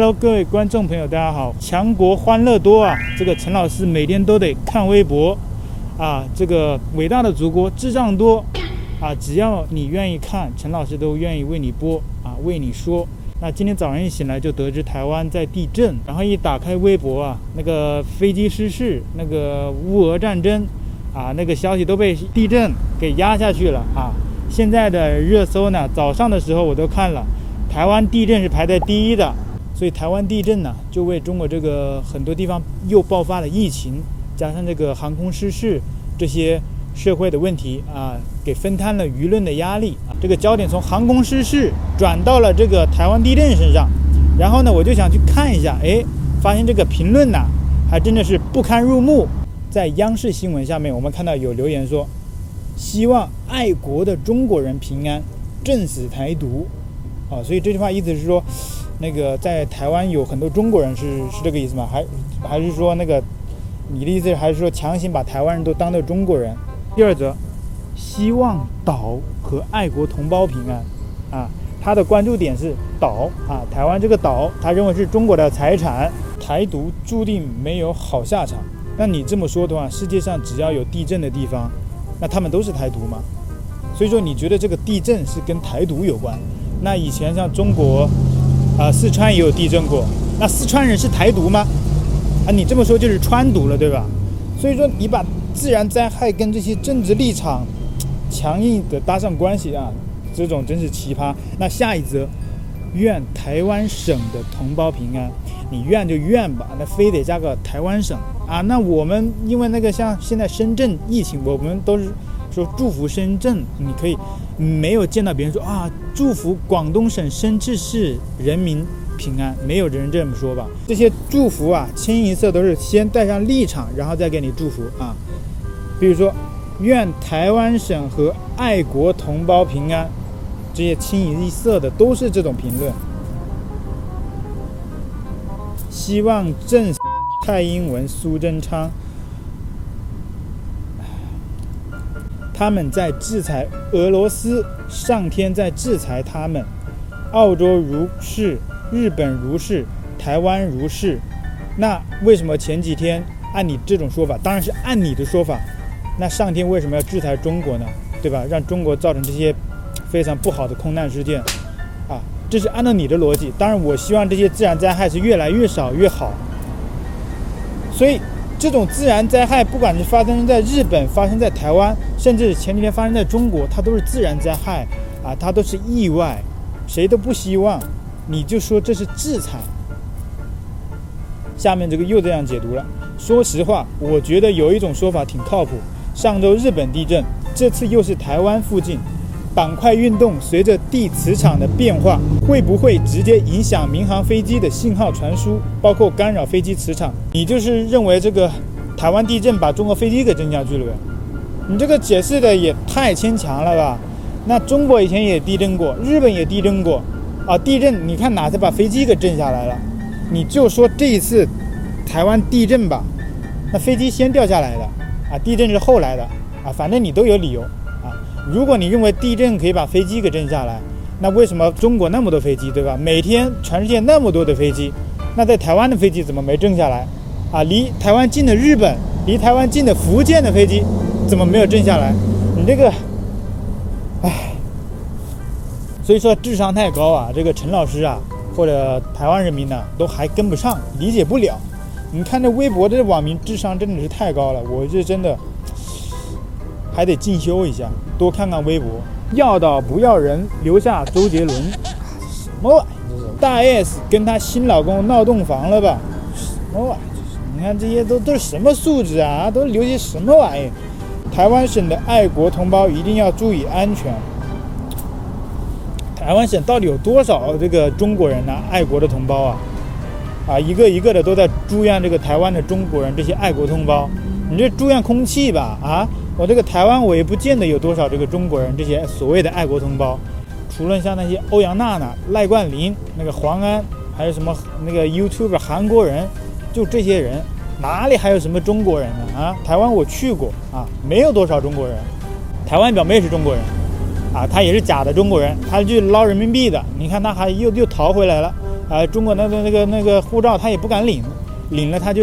Hello，各位观众朋友，大家好！强国欢乐多啊，这个陈老师每天都得看微博啊。这个伟大的祖国智障多啊，只要你愿意看，陈老师都愿意为你播啊，为你说。那今天早上一醒来就得知台湾在地震，然后一打开微博啊，那个飞机失事，那个乌俄战争啊，那个消息都被地震给压下去了啊。现在的热搜呢，早上的时候我都看了，台湾地震是排在第一的。所以台湾地震呢，就为中国这个很多地方又爆发了疫情，加上这个航空失事这些社会的问题啊，给分摊了舆论的压力啊。这个焦点从航空失事转到了这个台湾地震身上，然后呢，我就想去看一下，哎，发现这个评论呢，还真的是不堪入目。在央视新闻下面，我们看到有留言说，希望爱国的中国人平安，震死台独啊。所以这句话意思是说。那个在台湾有很多中国人是是这个意思吗？还还是说那个你的意思还是说强行把台湾人都当做中国人？第二则，希望岛和爱国同胞平安啊，他的关注点是岛啊，台湾这个岛，他认为是中国的财产，台独注定没有好下场。那你这么说的话，世界上只要有地震的地方，那他们都是台独吗？所以说你觉得这个地震是跟台独有关？那以前像中国。啊，四川也有地震过，那四川人是台独吗？啊，你这么说就是川独了，对吧？所以说你把自然灾害跟这些政治立场强硬的搭上关系啊，这种真是奇葩。那下一则，愿台湾省的同胞平安，你愿就愿吧，那非得加个台湾省啊？那我们因为那个像现在深圳疫情，我们都是。说祝福深圳，你可以没有见到别人说啊，祝福广东省深圳市人民平安，没有人这么说吧？这些祝福啊，清一色都是先带上立场，然后再给你祝福啊。比如说，愿台湾省和爱国同胞平安，这些清一色的都是这种评论。希望正 蔡英文、苏贞昌。他们在制裁俄罗斯，上天在制裁他们，澳洲如是，日本如是，台湾如是。那为什么前几天按你这种说法，当然是按你的说法，那上天为什么要制裁中国呢？对吧？让中国造成这些非常不好的空难事件，啊，这是按照你的逻辑。当然，我希望这些自然灾害是越来越少越好。所以。这种自然灾害，不管是发生在日本、发生在台湾，甚至前几天发生在中国，它都是自然灾害啊，它都是意外，谁都不希望。你就说这是制裁。下面这个又这样解读了。说实话，我觉得有一种说法挺靠谱。上周日本地震，这次又是台湾附近。板块运动随着地磁场的变化，会不会直接影响民航飞机的信号传输，包括干扰飞机磁场？你就是认为这个台湾地震把中国飞机给震下去了呗？你这个解释的也太牵强了吧？那中国以前也地震过，日本也地震过，啊，地震你看哪次把飞机给震下来了？你就说这一次台湾地震吧，那飞机先掉下来的，啊，地震是后来的，啊，反正你都有理由。如果你认为地震可以把飞机给震下来，那为什么中国那么多飞机，对吧？每天全世界那么多的飞机，那在台湾的飞机怎么没震下来？啊，离台湾近的日本，离台湾近的福建的飞机怎么没有震下来？你这个，唉，所以说智商太高啊，这个陈老师啊，或者台湾人民呢，都还跟不上，理解不了。你看这微博的网民智商真的是太高了，我这真的。还得进修一下，多看看微博。要岛不要人，留下周杰伦。什么玩意？大 S 跟她新老公闹洞房了吧？什么玩意？你看这些都都是什么素质啊？都留些什么玩意？台湾省的爱国同胞一定要注意安全。台湾省到底有多少这个中国人呢、爱国的同胞啊，啊，一个一个的都在祝愿这个台湾的中国人这些爱国同胞。你这祝愿空气吧？啊？我这个台湾，我也不见得有多少这个中国人，这些所谓的爱国同胞，除了像那些欧阳娜娜、赖冠霖、那个黄安，还有什么那个 YouTube 韩国人，就这些人，哪里还有什么中国人呢？啊，台湾我去过啊，没有多少中国人。台湾表妹是中国人，啊，她也是假的中国人，她去捞人民币的。你看她还又又逃回来了，啊，中国那个那个那个护照她也不敢领，领了她就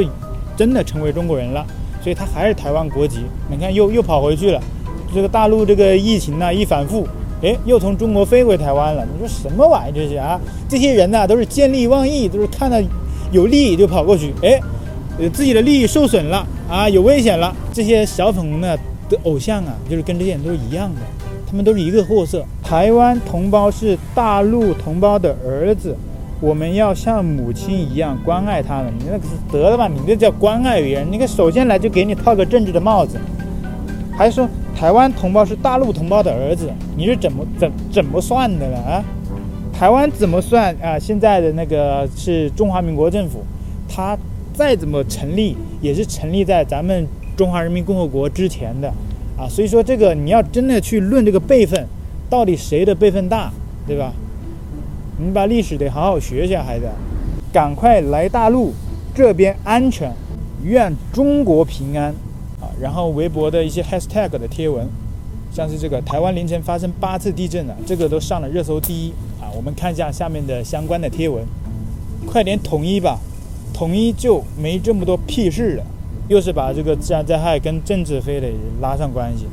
真的成为中国人了，所以他还是台湾国籍。你看又又跑回去了，这个大陆这个疫情呢一反复，哎，又从中国飞回台湾了。你说什么玩意这些啊？这些人呢都是见利忘义，都是看到有利益就跑过去，哎，自己的利益受损了啊，有危险了，这些小粉红呢的偶像啊，就是跟这些人都是一样的。他们都是一个货色。台湾同胞是大陆同胞的儿子，我们要像母亲一样关爱他们。你那个是得了吧？你这叫关爱别人？你看，首先来就给你套个政治的帽子，还说台湾同胞是大陆同胞的儿子，你是怎么怎怎么算的了啊？台湾怎么算啊？现在的那个是中华民国政府，他再怎么成立，也是成立在咱们中华人民共和国之前的。啊，所以说这个你要真的去论这个辈分，到底谁的辈分大，对吧？你把历史得好好学一下，孩子，赶快来大陆这边安全，愿中国平安啊！然后微博的一些 hashtag 的贴文，像是这个台湾凌晨发生八次地震了，这个都上了热搜第一啊！我们看一下下面的相关的贴文，快点统一吧，统一就没这么多屁事了。又是把这个自然灾害跟政治非得拉上关系，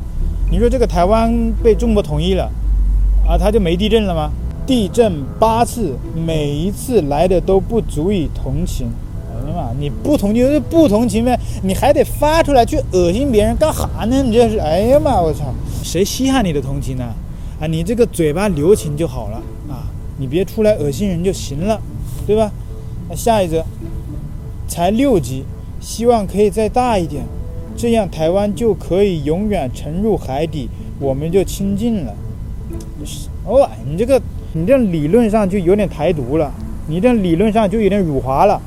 你说这个台湾被中国统一了，啊，它就没地震了吗？地震八次，每一次来的都不足以同情。哎呀妈，你不同情就不同情呗，你还得发出来去恶心别人干哈呢？你这是，哎呀妈，我操，谁稀罕你的同情呢？啊，你这个嘴巴留情就好了啊，你别出来恶心人就行了，对吧？那下一则，才六级。希望可以再大一点，这样台湾就可以永远沉入海底，我们就清净了。哦，你这个你这理论上就有点台独了，你这理论上就有点辱华了。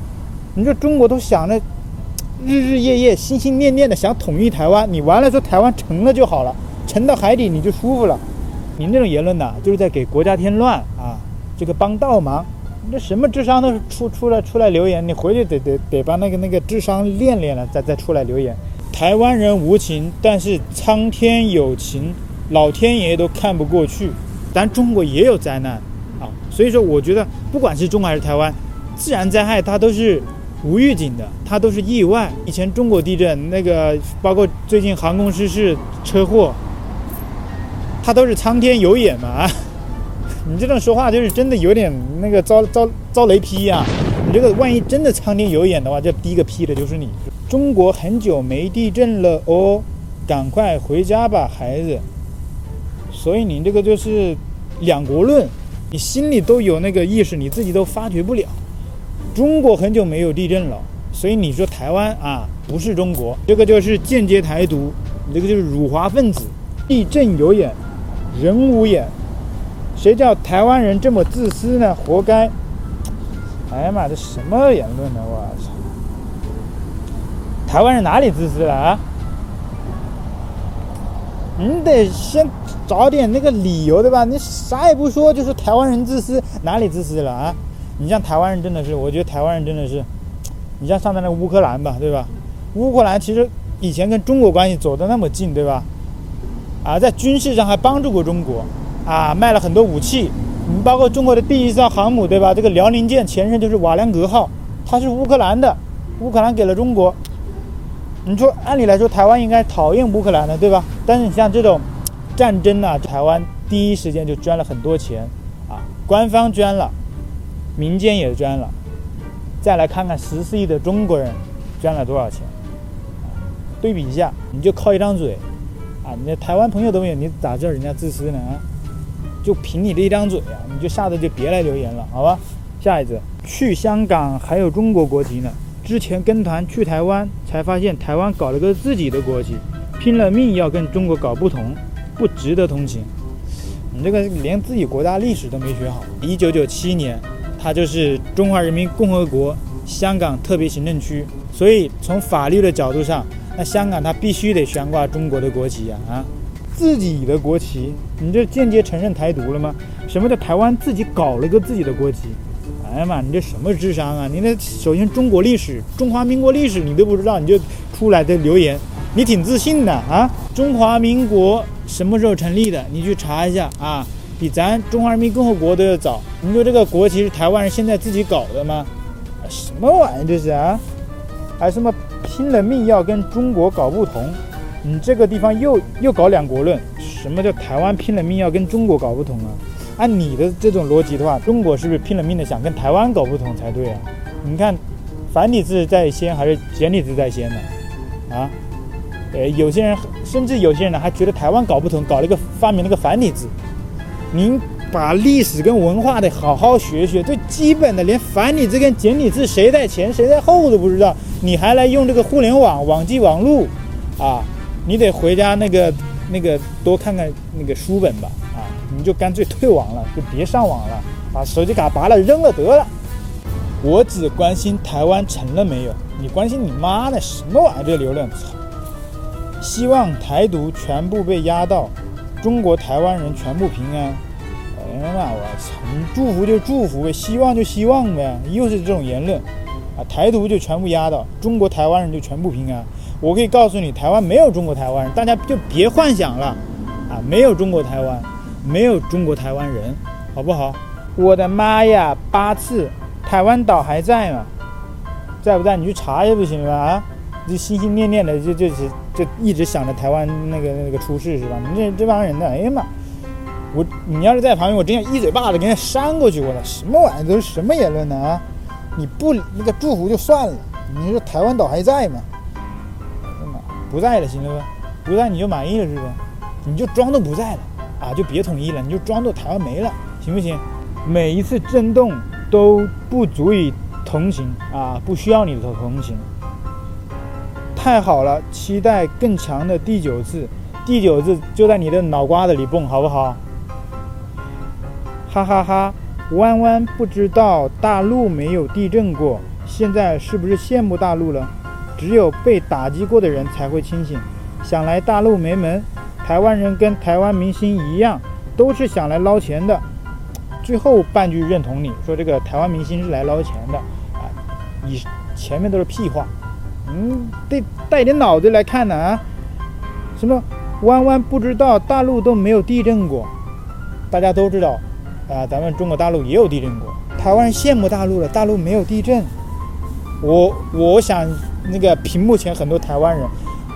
你说中国都想着日日夜夜心心念念的想统一台湾，你完了说台湾沉了就好了，沉到海底你就舒服了。你这种言论呢，就是在给国家添乱啊，这个帮倒忙。你这什么智商都出出来出来留言，你回去得得得把那个那个智商练练了，再再出来留言。台湾人无情，但是苍天有情，老天爷都看不过去。咱中国也有灾难啊，所以说我觉得不管是中国还是台湾，自然灾害它都是无预警的，它都是意外。以前中国地震那个，包括最近航空失事车祸，它都是苍天有眼嘛啊。你这种说话就是真的有点那个遭遭遭雷劈呀！你这个万一真的苍天有眼的话，这第一个劈的就是你。中国很久没地震了哦，赶快回家吧，孩子。所以你这个就是两国论，你心里都有那个意识，你自己都发觉不了。中国很久没有地震了，所以你说台湾啊不是中国，这个就是间接台独，你这个就是辱华分子。地震有眼，人无眼。谁叫台湾人这么自私呢？活该！哎呀妈，这什么言论呢？我操！台湾人哪里自私了啊？你得先找点那个理由对吧？你啥也不说，就是台湾人自私，哪里自私了啊？你像台湾人真的是，我觉得台湾人真的是，你像上面那个乌克兰吧，对吧？乌克兰其实以前跟中国关系走得那么近，对吧？啊，在军事上还帮助过中国。啊，卖了很多武器，你包括中国的第一艘航母，对吧？这个辽宁舰前身就是瓦良格号，它是乌克兰的，乌克兰给了中国。你说，按理来说，台湾应该讨厌乌克兰的，对吧？但是你像这种战争呢，台湾第一时间就捐了很多钱，啊，官方捐了，民间也捐了。再来看看十四亿的中国人捐了多少钱，啊对比一下，你就靠一张嘴，啊，你的台湾朋友都没有，你咋知道人家自私呢？啊？就凭你这一张嘴啊，你就下次就别来留言了，好吧？下一次去香港还有中国国籍呢。之前跟团去台湾，才发现台湾搞了个自己的国旗，拼了命要跟中国搞不同，不值得同情。你这个连自己国家历史都没学好。一九九七年，它就是中华人民共和国香港特别行政区，所以从法律的角度上，那香港它必须得悬挂中国的国旗呀，啊！自己的国旗，你这间接承认台独了吗？什么叫台湾自己搞了个自己的国旗？哎呀妈，你这什么智商啊？你那首先中国历史、中华民国历史你都不知道，你就出来的留言，你挺自信的啊？中华民国什么时候成立的？你去查一下啊。比咱中华人民共和国都要早。你说这个国旗是台湾人现在自己搞的吗？什么玩意这是啊？还什么拼了命要跟中国搞不同？你这个地方又又搞两国论？什么叫台湾拼了命要跟中国搞不同啊？按你的这种逻辑的话，中国是不是拼了命的想跟台湾搞不同才对啊？你看，繁体字在先还是简体字在先呢？啊？呃，有些人甚至有些人呢还觉得台湾搞不同，搞了一个发明了个繁体字。您把历史跟文化得好好学学，最基本的连繁体字跟简体字谁在前谁在后都不知道，你还来用这个互联网网际网路啊？你得回家那个那个多看看那个书本吧！你就干脆退网了，就别上网了，把手机卡拔了扔了得了。我只关心台湾成了没有，你关心你妈的什么玩意儿？这流量操！希望台独全部被压倒，中国台湾人全部平安。哎呀妈，我操！你祝福就祝福呗，希望就希望呗，又是这种言论啊！台独就全部压倒，中国台湾人就全部平安。我可以告诉你，台湾没有中国台湾人，大家就别幻想了啊！没有中国台湾，没有中国台湾人，好不好？我的妈呀，八次，台湾岛还在吗？在不在？你去查也不行吗？啊！就心心念念的，就就是就一直想着台湾那个那个出事是吧？你这这帮人的，哎呀妈！我你要是在旁边，我真想一嘴巴子给你扇过去！我操，什么玩意？都是什么言论呢？啊！你不那个祝福就算了，你说台湾岛还在吗？不在了，行了吧？不在你就满意了是吧？你就装都不在了啊，就别统一了，你就装作台湾没了，行不行？每一次震动都不足以同情啊，不需要你的同情。太好了，期待更强的第九次，第九次就在你的脑瓜子里蹦，好不好？哈哈哈！弯弯不知道大陆没有地震过，现在是不是羡慕大陆了？只有被打击过的人才会清醒。想来大陆没门，台湾人跟台湾明星一样，都是想来捞钱的。最后半句认同你说这个台湾明星是来捞钱的啊，你前面都是屁话。嗯，得带点脑子来看呢啊。什么弯弯不知道大陆都没有地震过，大家都知道啊，咱们中国大陆也有地震过。台湾羡慕大陆了，大陆没有地震。我我想。那个屏幕前很多台湾人，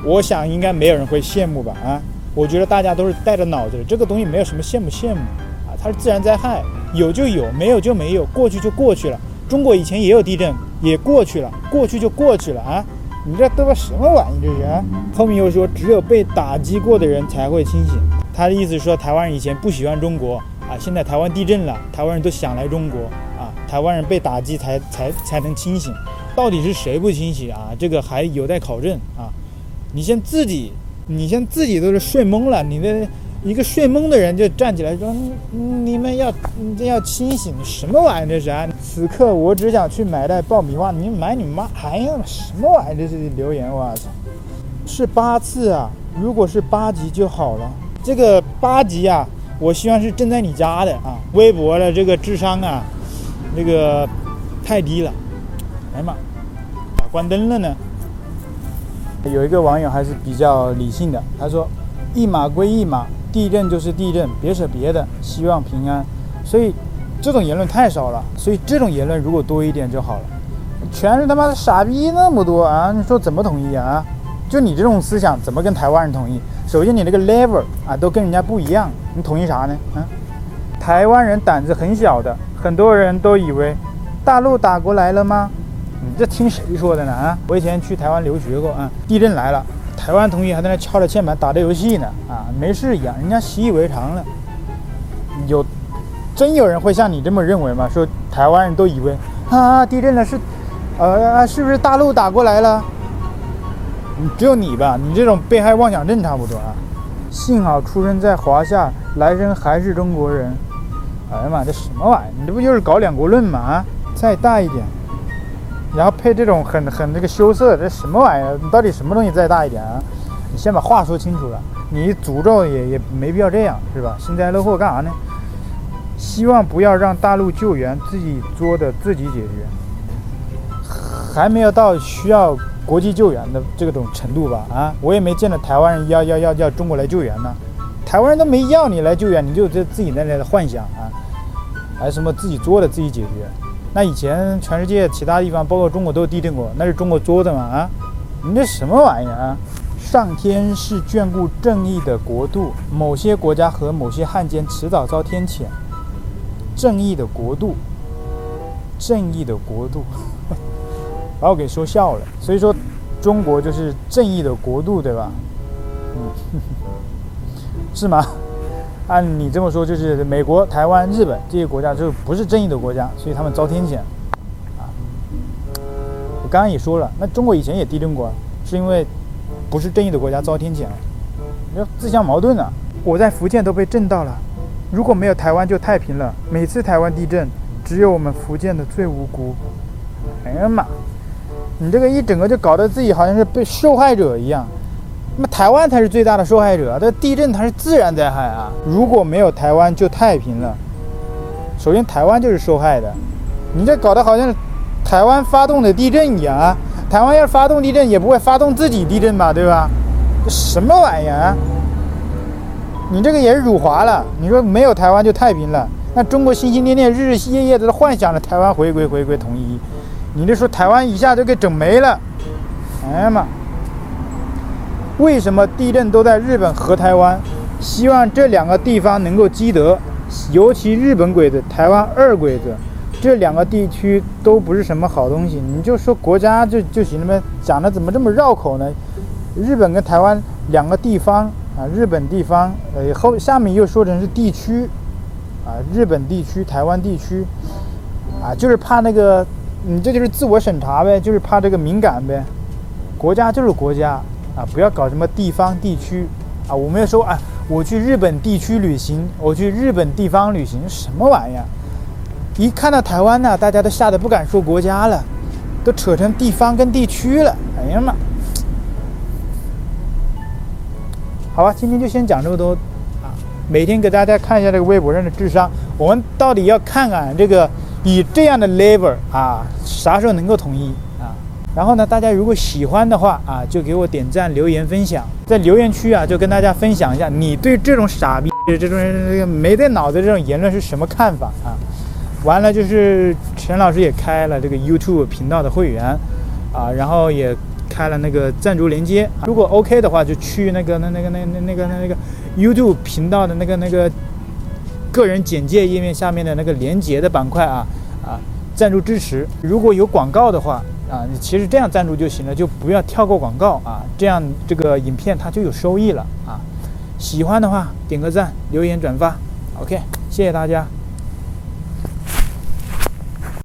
我想应该没有人会羡慕吧？啊，我觉得大家都是带着脑子的，这个东西没有什么羡慕羡慕啊，它是自然灾害，有就有，没有就没有，过去就过去了。中国以前也有地震，也过去了，过去就过去了啊！你这都是什么玩意？这是啊？后面又说只有被打击过的人才会清醒，他的意思是说台湾人以前不喜欢中国啊，现在台湾地震了，台湾人都想来中国啊，台湾人被打击才才才能清醒。到底是谁不清醒啊？这个还有待考证啊！你先自己，你先自己都是睡懵了，你的一个睡懵的人就站起来说：“你们要，你要清醒，什么玩意这是啊？”此刻我只想去买袋爆米花，你买你妈！哎呀，什么玩意这是留言？我操！是八次啊！如果是八级就好了。这个八级啊，我希望是正在你家的啊！微博的这个智商啊，那个太低了。哎妈，咋关灯了呢？有一个网友还是比较理性的，他说：“一码归一码，地震就是地震，别扯别的，希望平安。”所以这种言论太少了，所以这种言论如果多一点就好了。全是他妈的傻逼那么多啊！你说怎么统一啊？就你这种思想，怎么跟台湾人统一？首先你那个 level 啊，都跟人家不一样，你统一啥呢？啊，台湾人胆子很小的，很多人都以为大陆打过来了吗？你这听谁说的呢？啊，我以前去台湾留学过啊，地震来了，台湾同学还在那敲着键盘打着游戏呢，啊，没事一样，人家习以为常了。有，真有人会像你这么认为吗？说台湾人都以为啊，地震了是，呃，是不是大陆打过来了？只有你吧，你这种被害妄想症差不多啊。幸好出生在华夏，来生还是中国人。哎呀妈，这什么玩意？你这不就是搞两国论吗？啊，再大一点。然后配这种很很那个羞涩，这什么玩意儿？你到底什么东西再大一点啊？你先把话说清楚了。你诅咒也也没必要这样，是吧？幸灾乐祸干啥呢？希望不要让大陆救援，自己作的自己解决。还没有到需要国际救援的这种程度吧？啊，我也没见到台湾人要要要要中国来救援呢。台湾人都没要你来救援，你就这自己在那幻想啊，还什么自己作的自己解决。那以前全世界其他地方，包括中国都有地震过，那是中国作的吗？啊，你这什么玩意儿啊？上天是眷顾正义的国度，某些国家和某些汉奸迟早遭天谴。正义的国度，正义的国度，把我给说笑了。所以说，中国就是正义的国度，对吧？嗯，是吗？按你这么说，就是美国、台湾、日本这些国家就不是正义的国家，所以他们遭天谴。啊，我刚刚也说了，那中国以前也地震过，是因为。不是正义的国家遭天谴，你说自相矛盾啊！我在福建都被震到了，如果没有台湾就太平了。每次台湾地震，只有我们福建的最无辜。哎呀妈！你这个一整个就搞得自己好像是被受害者一样。那么台湾才是最大的受害者，这地震它是自然灾害啊！如果没有台湾就太平了。首先台湾就是受害的，你这搞得好像台湾发动的地震一样啊！台湾要发动地震，也不会发动自己地震吧，对吧？这什么玩意儿啊？你这个也是辱华了。你说没有台湾就太平了，那中国心心念念、日日夜夜的幻想着台湾回归、回归统一，你这说台湾一下就给整没了？哎呀妈！为什么地震都在日本和台湾？希望这两个地方能够积德，尤其日本鬼子，台湾二鬼子。这两个地区都不是什么好东西，你就说国家就就行了呗？讲的怎么这么绕口呢？日本跟台湾两个地方啊，日本地方，呃，后下面又说成是地区，啊，日本地区、台湾地区，啊，就是怕那个，你这就是自我审查呗，就是怕这个敏感呗。国家就是国家啊，不要搞什么地方地区啊。我们要说啊，我去日本地区旅行，我去日本地方旅行，什么玩意儿？一看到台湾呢，大家都吓得不敢说国家了，都扯成地方跟地区了。哎呀妈！好吧，今天就先讲这么多啊。每天给大家看一下这个微博上的智商，我们到底要看看这个以这样的 level 啊，啥时候能够统一？然后呢，大家如果喜欢的话啊，就给我点赞、留言、分享，在留言区啊，就跟大家分享一下你对这种傻逼、这种这个没带脑子这种言论是什么看法啊？完了，就是陈老师也开了这个 YouTube 频道的会员，啊，然后也开了那个赞助连接。如果 OK 的话，就去那个那那个那那那个那个 YouTube 频道的那个那个个人简介页面下面的那个连接的板块啊啊，赞助支持。如果有广告的话啊，你其实这样赞助就行了，就不要跳过广告啊，这样这个影片它就有收益了啊。喜欢的话点个赞，留言转发，OK，谢谢大家。